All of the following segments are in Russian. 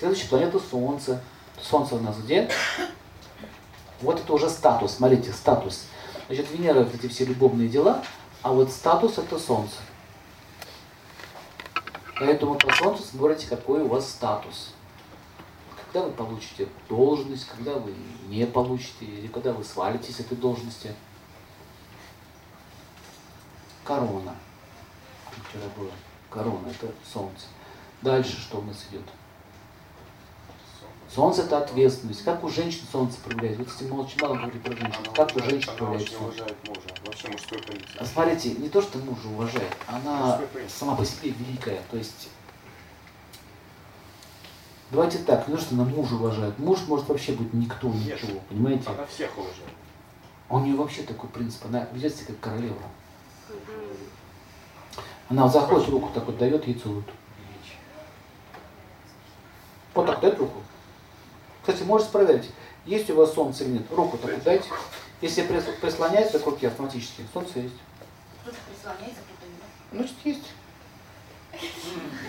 Следующая планета Солнце. Солнце у нас где? Вот это уже статус, смотрите, статус. Значит, Венера вот эти все любовные дела, а вот статус это Солнце. Поэтому по Солнцу смотрите, какой у вас статус. Когда вы получите должность, когда вы не получите, или когда вы свалитесь с этой должности. Корона. Вчера было. Корона, это Солнце. Дальше что у нас идет? Солнце это ответственность. Как у женщин солнце проявляется? Вот кстати, мы очень мало говорим про женщин. Она Как у женщин проявляется солнце? уважает мужа. Вообще мужской принцип. А Смотрите, не то, что мужа уважает, она сама по себе великая. То есть, давайте так, не то, что она мужа уважает. Муж может вообще быть никто, Нет. ничего, понимаете? Она всех уважает. У нее вообще такой принцип, она ведет себя как королева. Она вот заходит, руку так вот дает, ей целуют. Вот так дает руку. Кстати, можете проверить, есть у вас солнце или нет. Руку так дайте. Если прис- прислоняется к руке автоматически, солнце есть. Кто-то прислоняется. Значит, есть.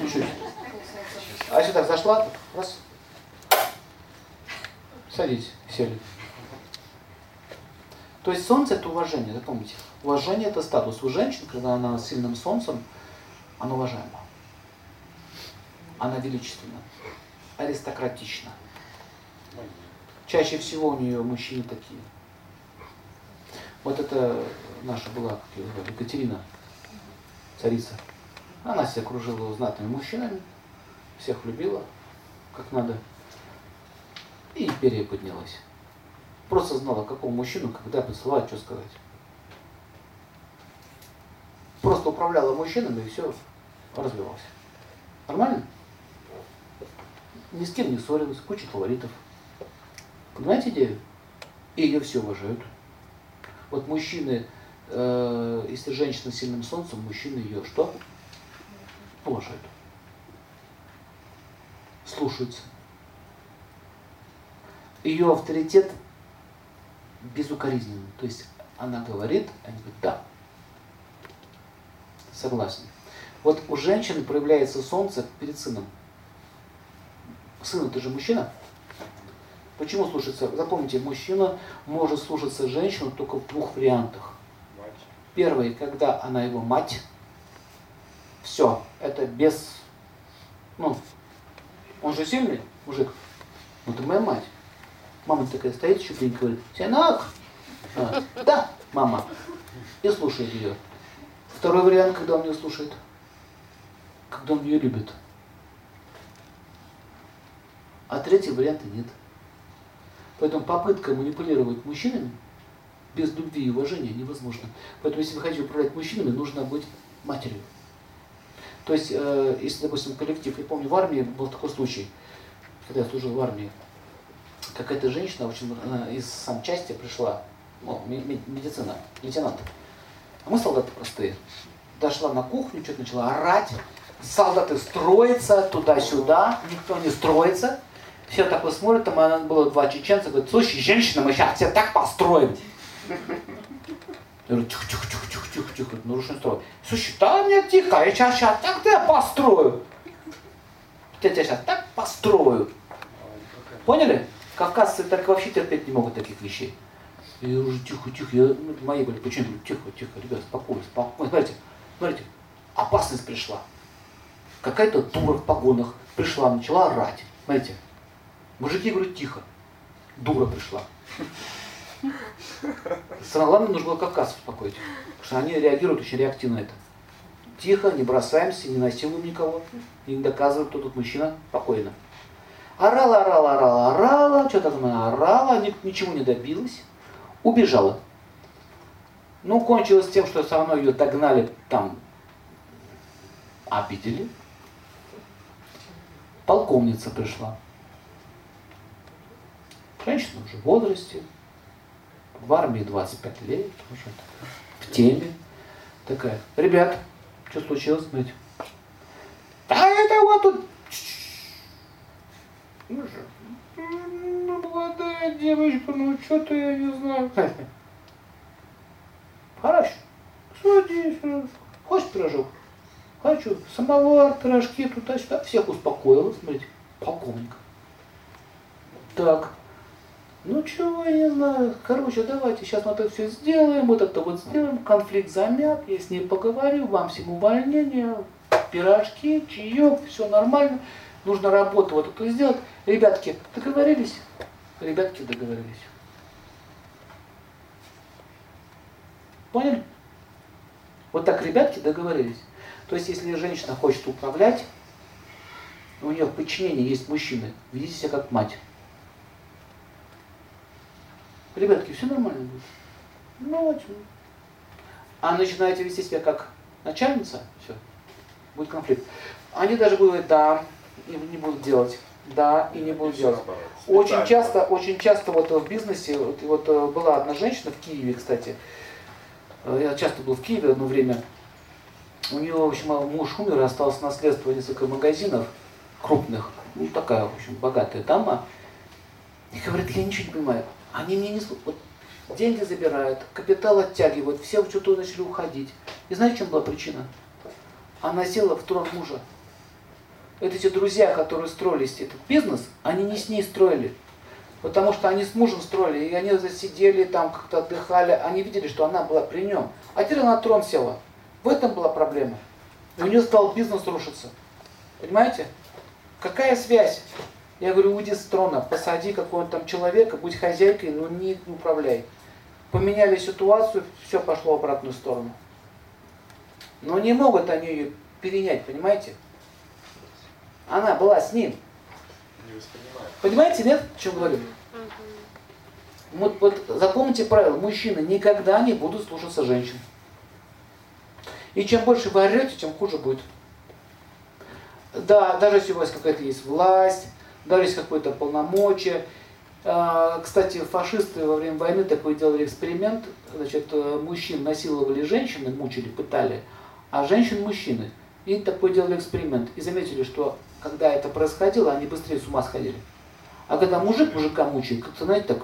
Ничего. себе. А если так зашла, так раз. Садитесь, сели. То есть солнце это уважение, запомните. Уважение это статус. У женщин, когда она с сильным солнцем, она уважаема. Она величественна, аристократична. Чаще всего у нее мужчины такие. Вот это наша была, как ее звали, Екатерина, царица. Она себя окружила знатными мужчинами, всех любила, как надо. И империя поднялась. Просто знала, какому мужчину, когда поцеловать, что сказать. Просто управляла мужчинами и все развивалось. Нормально? Ни с кем не ссорилась, куча фаворитов. Понимаете идею? И ее все уважают. Вот мужчины, э, если женщина с сильным солнцем, мужчины ее что? Уважают. Слушаются. Ее авторитет безукоризненный. То есть она говорит, они говорят да. Согласен. Вот у женщины проявляется солнце перед сыном. Сын это же мужчина. Почему слушаться? Запомните, мужчина может слушаться женщину только в двух вариантах. Первый, когда она его мать. Все, это без... Ну, он же сильный мужик. Ну, ты моя мать. Мама такая стоит, щупленькая, говорит, сынок. А, да, мама. И слушает ее. Второй вариант, когда он ее слушает. Когда он ее любит. А третий варианта нет. Поэтому попытка манипулировать мужчинами без любви и уважения невозможно. Поэтому если вы хотите управлять мужчинами, нужно быть матерью. То есть, э, если, допустим, коллектив, я помню, в армии был такой случай, когда я служил в армии, какая-то женщина очень, она из санчасти пришла, ну, медицина, лейтенант. А мы солдаты простые. Дошла на кухню, что-то начала орать. Солдаты строятся туда-сюда, никто не строится. Все так вот смотрят, там она было два чеченца, говорят, слушай, женщина, мы сейчас тебя так построим. Я говорю, тихо, тихо, тихо, тихо, тихо, тихо, нарушен строй. Слушай, да мне тихо, я сейчас, сейчас так тебя построю. Я тебя сейчас так построю. Поняли? Кавказцы так вообще терпеть не могут таких вещей. Я уже тихо, тихо, я, ну, мои были, почему? Говорю, тихо, тихо, ребят, спокойно, спокойно. Смотрите, смотрите, опасность пришла. Какая-то дура в погонах пришла, начала орать. Смотрите, мужики говорят, тихо, дура пришла. Самое главное, нужно было Кавказ успокоить, потому что они реагируют очень реактивно на это. Тихо, не бросаемся, не насилуем никого, не доказываем, кто тут мужчина, спокойно. Орала, орала, орала, орала, что-то там она орала, ни- ничего не добилась, убежала. Ну, кончилось тем, что все равно ее догнали там, обидели. Полковница пришла. Женщина уже в возрасте, в армии 25 лет, уже в теме. Такая, ребят, что случилось? Смотрите. Да это вот тут ну, ну, молодая девочка, ну что-то я не знаю. Хорошо. Садись. Хочешь пирожок? Хочу. Самовар, пирожки, туда-сюда. Всех успокоила, смотрите, полковник. Так. Ну чего, я не знаю. Короче, давайте сейчас мы это все сделаем, вот это вот сделаем, конфликт замят, я с ней поговорю, вам всем увольнение, пирожки, чаек, все нормально. Нужно работу вот эту сделать. Ребятки, договорились? Ребятки договорились. Поняли? Вот так ребятки договорились. То есть, если женщина хочет управлять, у нее в подчинении есть мужчины, ведите себя как мать. Ребятки, все нормально? Будет. Ну, вот. А начинаете вести себя как начальница, все, будет конфликт. Они даже будут, да, и не будут делать, да, и не будут делать. Очень часто, очень часто вот в бизнесе, вот, вот э, была одна женщина в Киеве, кстати, Э, я часто был в Киеве одно время, у нее, в общем, муж умер, и осталось наследство несколько магазинов крупных, ну такая, в общем, богатая дама, и говорит, я ничего не понимаю, они мне не вот, деньги забирают, капитал оттягивают, все что-то начали уходить. И знаете, в чем была причина? Она села в трон мужа. Это эти друзья, которые строились этот бизнес, они не с ней строили. Потому что они с мужем строили, и они засидели там, как-то отдыхали, они видели, что она была при нем. А теперь она на трон села. В этом была проблема. И у нее стал бизнес рушиться. Понимаете? Какая связь? Я говорю, уйди с трона, посади какого-то там человека, будь хозяйкой, но не управляй. Поменяли ситуацию, все пошло в обратную сторону. Но не могут они ее перенять, понимаете? Она была с ним. Не воспринимает. Понимаете, нет, о чем говорю? Вот, вот запомните правило, мужчины никогда не будут слушаться женщин. И чем больше вы орете, тем хуже будет. Да, даже если у вас какая-то есть власть, даже есть какое-то полномочие. А, Кстати, фашисты во время войны такой делали эксперимент. Значит, э, мужчин насиловали женщины, мучили, пытали, а женщин мужчины. И такой делали эксперимент. И заметили, что когда это происходило, они быстрее с ума сходили. А когда мужик мужика мучает, как-то, знаете, так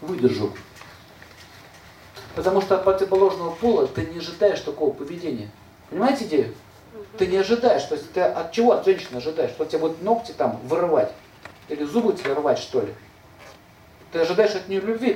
выдержал. Потому что от противоположного пола ты не ожидаешь такого поведения. Понимаете идею? Ты не ожидаешь, то есть ты от чего от женщины ожидаешь? Что тебе будут ногти там вырывать? Или зубы тебе рвать, что ли? Ты ожидаешь от нее любви.